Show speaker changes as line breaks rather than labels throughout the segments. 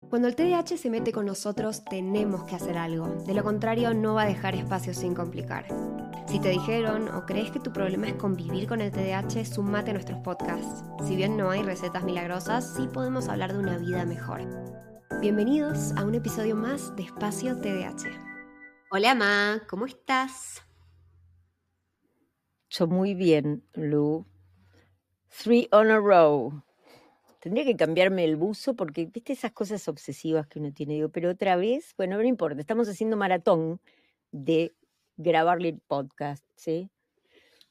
Cuando el TDAH se mete con nosotros, tenemos que hacer algo. De lo contrario, no va a dejar espacio sin complicar. Si te dijeron o crees que tu problema es convivir con el TDAH, sumate a nuestros podcasts. Si bien no hay recetas milagrosas, sí podemos hablar de una vida mejor. Bienvenidos a un episodio más de Espacio TDAH. Hola, Ma, ¿cómo estás?
Yo muy bien, Lu. Three on a row. Tendría que cambiarme el buzo porque, viste, esas cosas obsesivas que uno tiene. Digo, pero otra vez, bueno, no importa, estamos haciendo maratón de grabarle el podcast, ¿sí?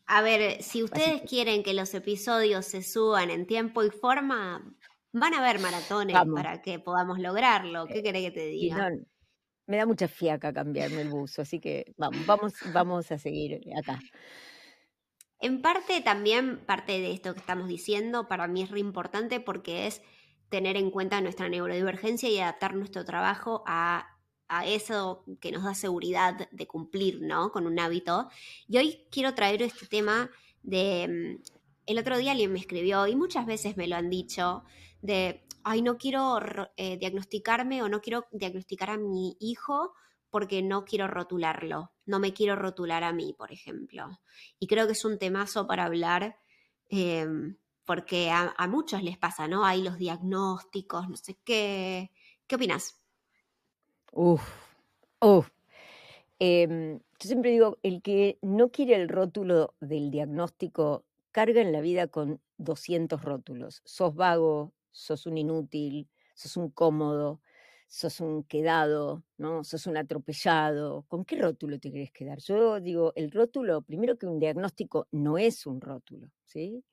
A ver, si ustedes quieren que los episodios se suban en tiempo y forma, van a haber maratones para que podamos lograrlo. ¿Qué eh, querés que te diga?
me da mucha fiaca cambiarme el buzo, así que vamos, vamos, vamos a seguir acá.
En parte también, parte de esto que estamos diciendo, para mí es re importante porque es tener en cuenta nuestra neurodivergencia y adaptar nuestro trabajo a, eso que nos da seguridad de cumplir, ¿no? Con un hábito. Y hoy quiero traer este tema de... Mm, el otro día alguien me escribió y muchas veces me lo han dicho de, ay, no quiero eh, diagnosticarme o no quiero diagnosticar a mi hijo porque no quiero rotularlo, no me quiero rotular a mí, por ejemplo. Y creo que es un temazo para hablar, em, porque a, muchos les pasa, ¿no? Hay los diagnósticos, no sé qué. ¿Qué opinas?
Uf, uf. Em, yo siempre digo, el que no quiere el rótulo del diagnóstico carga en la vida con 200 rótulos. Sos vago, sos un inútil, sos un cómodo, sos un quedado, ¿no? Sos un atropellado. ¿Con qué rótulo te querés quedar? Yo digo, el rótulo, primero que un diagnóstico no es un rótulo, ¿sí?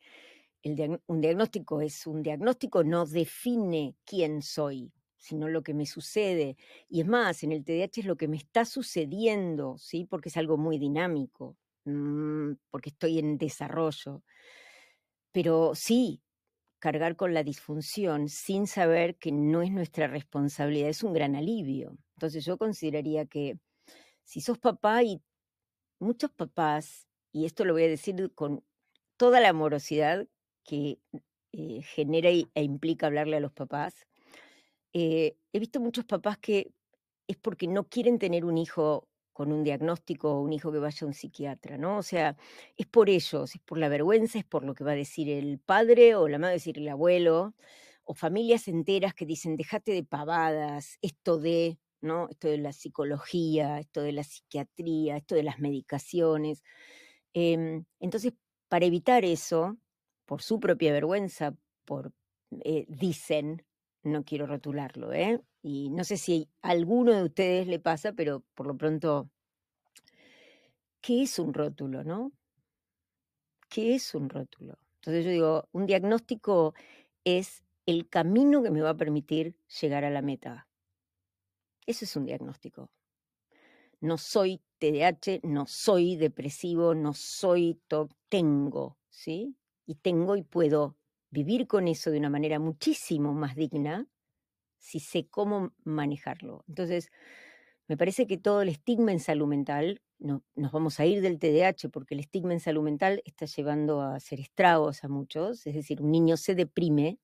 un diagnóstico es un diagnóstico, no define quién soy, sino lo que me sucede. Y es más, en el TDAH es lo que me está sucediendo, ¿sí? Porque es algo muy dinámico, mm, porque estoy en desarrollo. Pero sí, cargar con la disfunción sin saber que no es nuestra responsabilidad es un gran alivio. Entonces yo consideraría que si sos papá y muchos papás, y esto lo voy a decir con toda la amorosidad que eh, genera e implica hablarle a los papás, eh, he visto muchos papás que es porque no quieren tener un hijo con un diagnóstico o un hijo que vaya a un psiquiatra, ¿no? O sea, es por ellos, es por la vergüenza, es por lo que va a decir el padre o la madre, decir el abuelo, o familias enteras que dicen, déjate de pavadas, esto de, ¿no? Esto de la psicología, esto de la psiquiatría, esto de las medicaciones. Em, entonces, para evitar eso, por su propia vergüenza, por, eh, dicen, no quiero rotularlo, ¿eh? Y no sé si a alguno de ustedes le pasa, pero por lo pronto, ¿qué es un rótulo, no? ¿Qué es un rótulo? Entonces yo digo, un diagnóstico es el camino que me va a permitir llegar a la meta. Eso es un diagnóstico. No soy TDAH, no soy depresivo, no soy TOC, tengo, ¿sí? Y tengo y puedo vivir con eso de una manera muchísimo más digna si sé cómo manejarlo. Entonces, me parece que todo el estigma en salud mental, no, nos vamos a ir del TDAH porque el estigma en salud mental está llevando a hacer estragos a muchos, es decir, un niño se deprime,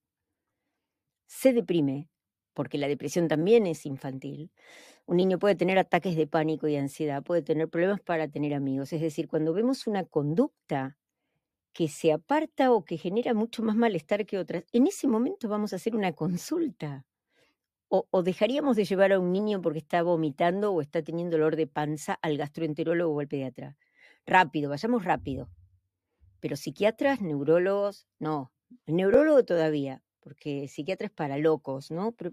se deprime, porque la depresión también es infantil. Un niño puede tener ataques de pánico y ansiedad, puede tener problemas para tener amigos, es decir, cuando vemos una conducta que se aparta o que genera mucho más malestar que otras, en ese momento vamos a hacer una consulta o, dejaríamos de llevar a un niño porque está vomitando o está teniendo dolor de panza al gastroenterólogo o al pediatra. Rápido, vayamos rápido. Pero psiquiatras, neurólogos, no. El neurólogo todavía, porque psiquiatra es para locos, ¿no? Pero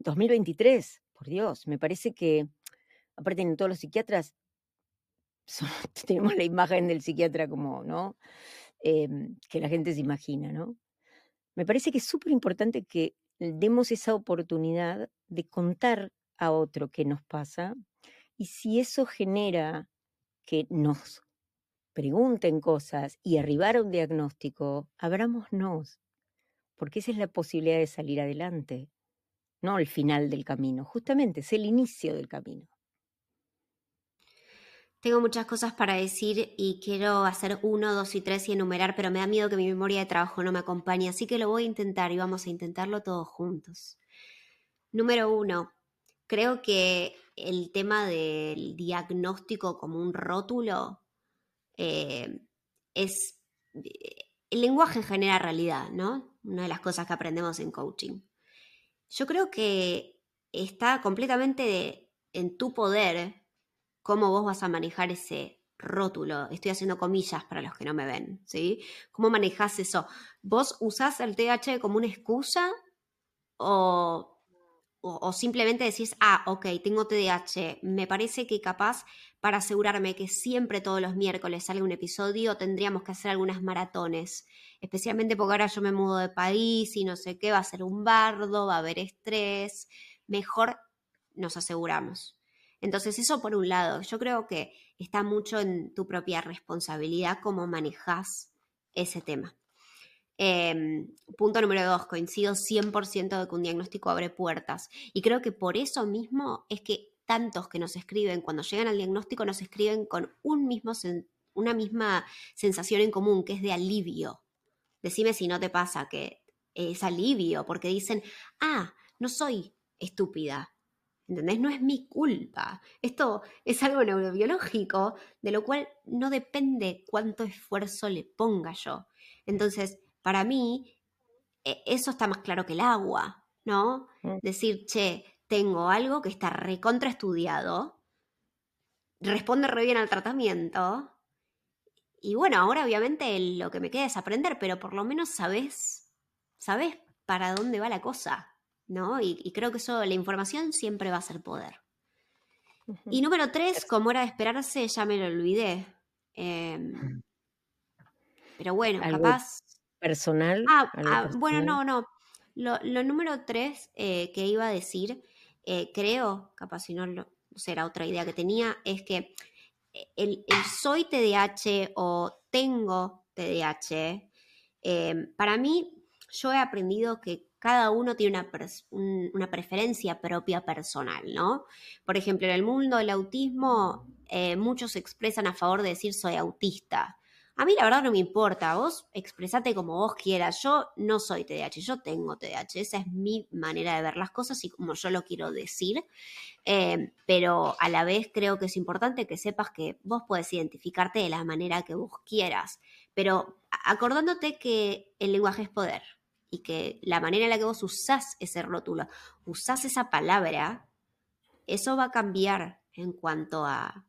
2023, por Dios, me parece que, aparte en todos los psiquiatras, tenemos la imagen del psiquiatra como, ¿no? Em, que la gente se imagina, ¿no? Me parece que es súper importante que demos esa oportunidad de contar a otro qué nos pasa y si eso genera que nos pregunten cosas y arribar a un diagnóstico, abrámonos, porque esa es la posibilidad de salir adelante, no el final del camino, justamente es el inicio del camino.
Tengo muchas cosas para decir y quiero hacer uno, dos y tres y enumerar, pero me da miedo que mi memoria de trabajo no me acompañe, así que lo voy a intentar y vamos a intentarlo todos juntos. Número uno, creo que el tema del diagnóstico como un rótulo eh, es... El lenguaje genera realidad, ¿no? Una de las cosas que aprendemos en coaching. Yo creo que está completamente en tu poder cómo vos vas a manejar ese rótulo. Estoy haciendo comillas para los que no me ven, ¿sí? ¿Cómo manejás eso? ¿Vos usás el TH como una excusa o, o, simplemente decís, ah, ok, tengo TDAH, me parece que capaz para asegurarme que siempre todos los miércoles sale un episodio tendríamos que hacer algunas maratones, especialmente porque ahora yo me mudo de país y no sé qué, va a ser un bardo, va a haber estrés, mejor nos aseguramos. Entonces, eso por un lado, yo creo que está mucho en tu propia responsabilidad cómo manejas ese tema. Em, punto número dos, coincido 100% de que un diagnóstico abre puertas. Y creo que por eso mismo es que tantos que nos escriben, cuando llegan al diagnóstico, nos escriben con un mismo una misma sensación en común, que es de alivio. Decime si no te pasa que es alivio, porque dicen, ah, no soy estúpida, ¿Entendés? No es mi culpa. Esto es algo neurobiológico, de lo cual no depende cuánto esfuerzo le ponga yo. Entonces, para mí, e, eso está más claro que el agua, ¿no? Mm. Decir, che, tengo algo que está recontraestudiado, responde re bien al tratamiento, y bueno, ahora obviamente lo que me queda es aprender, pero por lo menos sabes, sabes para dónde va la cosa. ¿No? Y, creo que eso, la información siempre va a ser poder. Y número tres, como era de esperarse, ya me lo olvidé. Em, pero bueno, capaz.
¿Personal?
Ah, ah bueno, no, no. Lo, número tres eh, que iba a decir, eh, creo, capaz si no, lo, será otra idea que tenía, es que eh, el, el soy TDAH o tengo TDAH, em, para mí, yo he aprendido que cada uno tiene una, preferencia propia personal, ¿no? Por ejemplo, en el mundo del autismo, eh, muchos se expresan a favor de decir soy autista. A mí la verdad no me importa, vos expresate como vos quieras. Yo no soy TDAH, yo tengo TDAH. Esa es mi manera de ver las cosas y como yo lo quiero decir. Eh, pero a la vez creo que es importante que sepas que vos puedes identificarte de la manera que vos quieras. Pero acordándote que el lenguaje es poder y que la manera en la que vos usás ese rótulo, usás esa palabra, eso va a cambiar en cuanto a,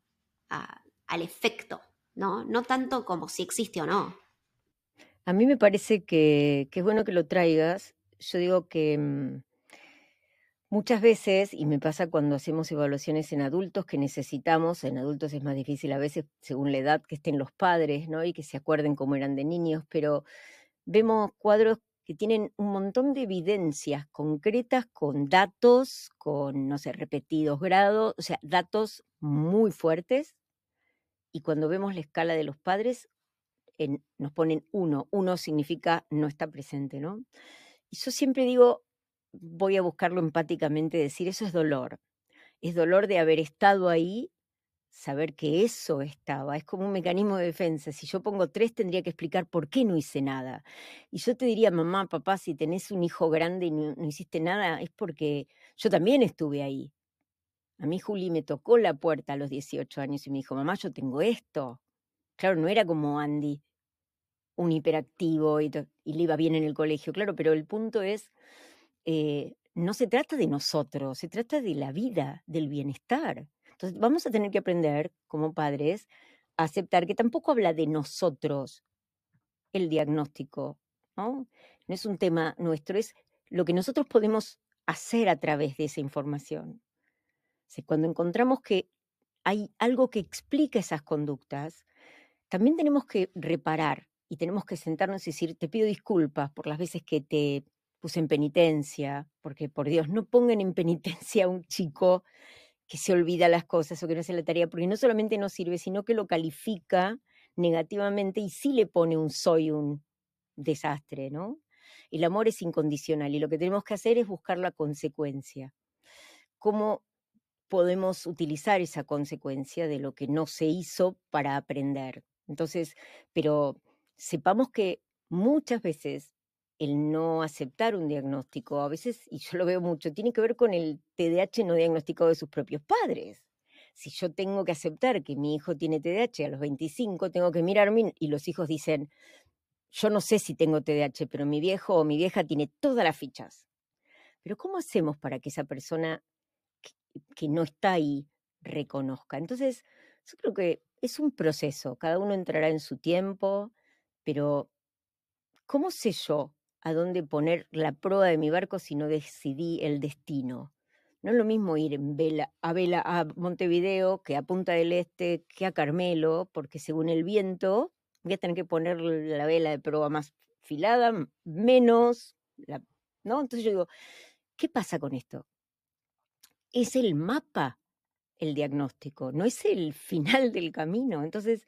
al efecto, ¿no? No tanto como si existe o no.
A mí me parece que, es bueno que lo traigas. Yo digo que mm, muchas veces, y me pasa cuando hacemos evaluaciones en adultos, que necesitamos, en adultos es más difícil a veces según la edad que estén los padres, ¿no? Y que se acuerden cómo eran de niños, pero vemos cuadros que tienen un montón de evidencias concretas con datos, con, no sé, repetidos grados, o sea, datos muy fuertes. Y cuando vemos la escala de los padres, nos ponen uno. Uno significa no está presente, ¿no? Y yo siempre digo, voy a buscarlo empáticamente, decir, eso es dolor. Es dolor de haber estado ahí saber que eso estaba. Es como un mecanismo de defensa. Si yo pongo tres, tendría que explicar por qué no hice nada. Y yo te diría, mamá, papá, si tenés un hijo grande y no, hiciste nada, es porque yo también estuve ahí. A mí Juli me tocó la puerta a los 18 años y me dijo, mamá, yo tengo esto. Claro, no era como Andy, un hiperactivo y, le iba bien en el colegio, claro, pero el punto es, eh, no se trata de nosotros, se trata de la vida, del bienestar. Entonces, vamos a tener que aprender como padres a aceptar que tampoco habla de nosotros el diagnóstico, ¿no? No es un tema nuestro, es lo que nosotros podemos hacer a través de esa información. cuando encontramos que hay algo que explica esas conductas, también tenemos que reparar y tenemos que sentarnos y decir, te pido disculpas por las veces que te puse en penitencia, porque por Dios, no pongan en penitencia a un chico que se olvida las cosas o que no hace la tarea, porque no solamente no sirve, sino que lo califica negativamente y sí le pone un soy un desastre, ¿no? El amor es incondicional y lo que tenemos que hacer es buscar la consecuencia. ¿Cómo podemos utilizar esa consecuencia de lo que no se hizo para aprender? Entonces, pero sepamos que muchas veces el no aceptar un diagnóstico, a veces, y yo lo veo mucho, tiene que ver con el TDAH no diagnosticado de sus propios padres. Si yo tengo que aceptar que mi hijo tiene TDAH a los 25, tengo que mirarme y los hijos dicen, yo no sé si tengo TDAH, pero mi viejo o mi vieja tiene todas las fichas. Pero ¿cómo hacemos para que esa persona que, que no está ahí reconozca? Entonces, yo creo que es un proceso, cada uno entrará en su tiempo, pero ¿cómo sé yo a dónde poner la proa de mi barco si no decidí el destino. No es lo mismo ir en vela, a vela a Montevideo que a Punta del Este, que a Carmelo, porque según el viento voy a tener que poner la vela de proa más filada, menos, ¿no? Entonces yo digo, ¿qué pasa con esto? Es el mapa el diagnóstico, no es el final del camino. Entonces,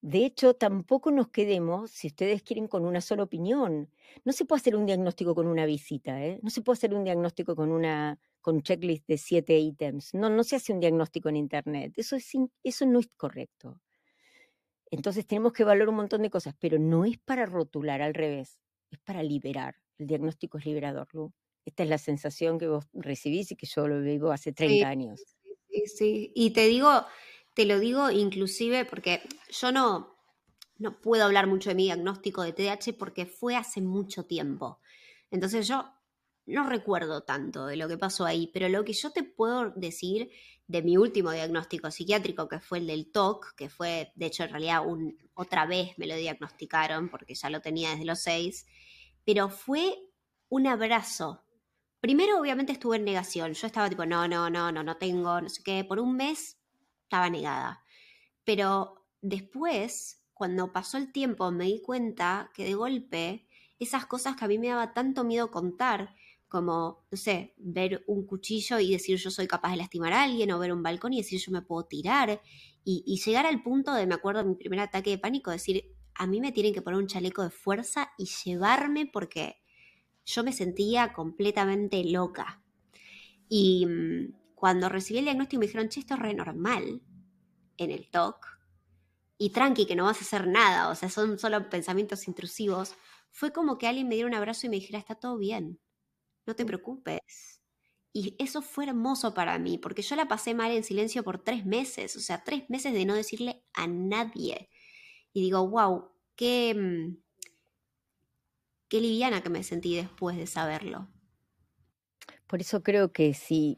de hecho, tampoco nos quedemos, si ustedes quieren, con una sola opinión. No se puede hacer un diagnóstico con una visita, ¿eh? no se puede hacer un diagnóstico con una con checklist de siete ítems. No, no se hace un diagnóstico en Internet. Eso, es, eso no es correcto. Entonces tenemos que valorar un montón de cosas, pero no es para rotular, al revés, es para liberar. El diagnóstico es liberador, Lu. Esta es la sensación que vos recibís y que yo lo vivo hace 30 años.
Sí, sí. Y te digo, te lo digo inclusive porque yo no, no puedo hablar mucho de mi diagnóstico de TDAH porque fue hace mucho tiempo. Entonces yo no recuerdo tanto de lo que pasó ahí, pero lo que yo te puedo decir de mi último diagnóstico psiquiátrico, que fue el del TOC, que fue, de hecho, en realidad un, otra vez me lo diagnosticaron porque ya lo tenía desde los seis, pero fue un abrazo. Primero, obviamente, estuve en negación. Yo estaba tipo, no, no, no, no, no tengo, no sé qué. Por un mes estaba negada. Pero después, cuando pasó el tiempo, me di cuenta que de golpe esas cosas que a mí me daba tanto miedo contar, como, no sé, ver un cuchillo y decir yo soy capaz de lastimar a alguien, o ver un balcón y decir yo me puedo tirar, y, llegar al punto de, me acuerdo mi primer ataque de pánico, decir, a mí me tienen que poner un chaleco de fuerza y llevarme porque yo me sentía completamente loca. Y mm, cuando recibí el diagnóstico me dijeron, che, esto es re normal en el TOC. Y tranqui, que no vas a hacer nada, o sea, son solo pensamientos intrusivos. Fue como que alguien me diera un abrazo y me dijera, está todo bien, no te preocupes. Y eso fue hermoso para mí, porque yo la pasé mal en silencio por tres meses, o sea, tres meses de no decirle a nadie. Y digo, wow, qué, mm, qué liviana que me sentí después de saberlo.
Por eso creo que si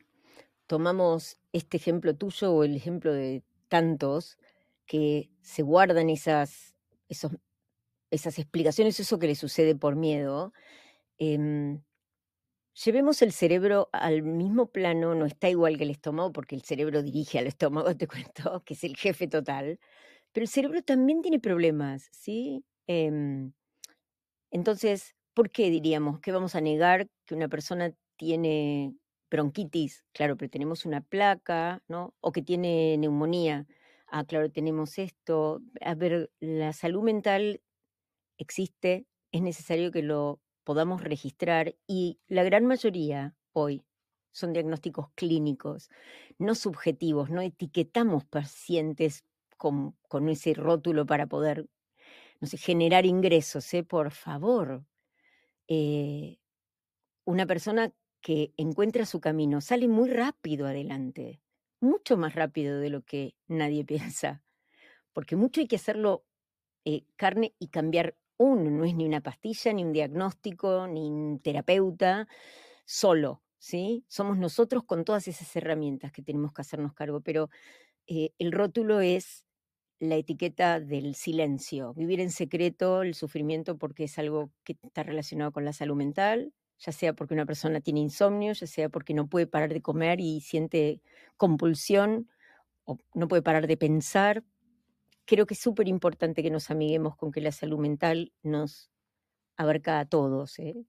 tomamos este ejemplo tuyo o el ejemplo de tantos que se guardan esas, esas explicaciones, eso que le sucede por miedo, em, llevemos el cerebro al mismo plano, no está igual que el estómago, porque el cerebro dirige al estómago, te cuento, que es el jefe total, pero el cerebro también tiene problemas, ¿sí? Em, entonces, ¿por qué diríamos que vamos a negar que una persona tiene bronquitis, claro, pero tenemos una placa, ¿no? O que tiene neumonía, ah, claro, tenemos esto. A ver, la salud mental existe, es necesario que lo podamos registrar y la gran mayoría hoy son diagnósticos clínicos, no subjetivos, no etiquetamos pacientes con, con ese rótulo para poder, generar ingresos, ¿eh? por favor. Eh, una persona que encuentra su camino sale muy rápido adelante, mucho más rápido de lo que nadie piensa, porque mucho hay que hacerlo eh, carne y cambiar uno, no es ni una pastilla, ni un diagnóstico, ni un terapeuta, solo, ¿sí? Somos nosotros con todas esas herramientas que tenemos que hacernos cargo, pero eh, el rótulo es la etiqueta del silencio, vivir en secreto el sufrimiento porque es algo que está relacionado con la salud mental, ya sea porque una persona tiene insomnio, ya sea porque no puede parar de comer y siente compulsión, o no puede parar de pensar. Creo que es súper importante que nos amiguemos con que la salud mental nos abarca a todos. ¿eh?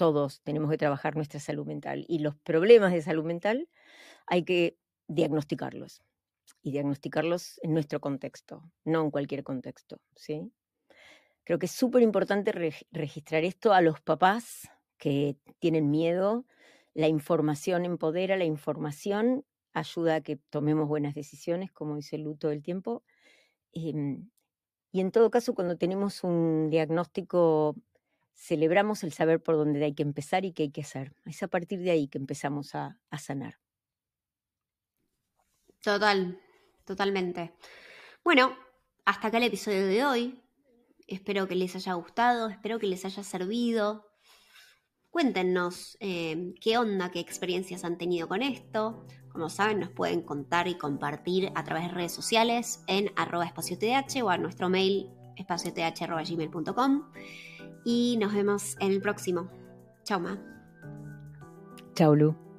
todos tenemos que trabajar nuestra salud mental y los problemas de salud mental hay que diagnosticarlos y diagnosticarlos en nuestro contexto, no en cualquier contexto, ¿sí? Creo que es súper importante registrar esto a los papás que tienen miedo. La información empodera, la información ayuda a que tomemos buenas decisiones, como dice Lu todo el tiempo. Em, y en todo caso, cuando tenemos un diagnóstico, celebramos el saber por dónde hay que empezar y qué hay que hacer. Es a partir de ahí que empezamos a, a sanar.
Total, totalmente. Bueno, hasta acá el episodio de hoy. Espero que les haya gustado, espero que les haya servido. Cuéntenos eh, qué onda, qué experiencias han tenido con esto. Como saben, nos pueden contar y compartir a través de redes sociales en arroba espacioth o a nuestro mail espacioth.gmail.com. Y nos vemos en el próximo. Chao, Ma.
Chao, Lu.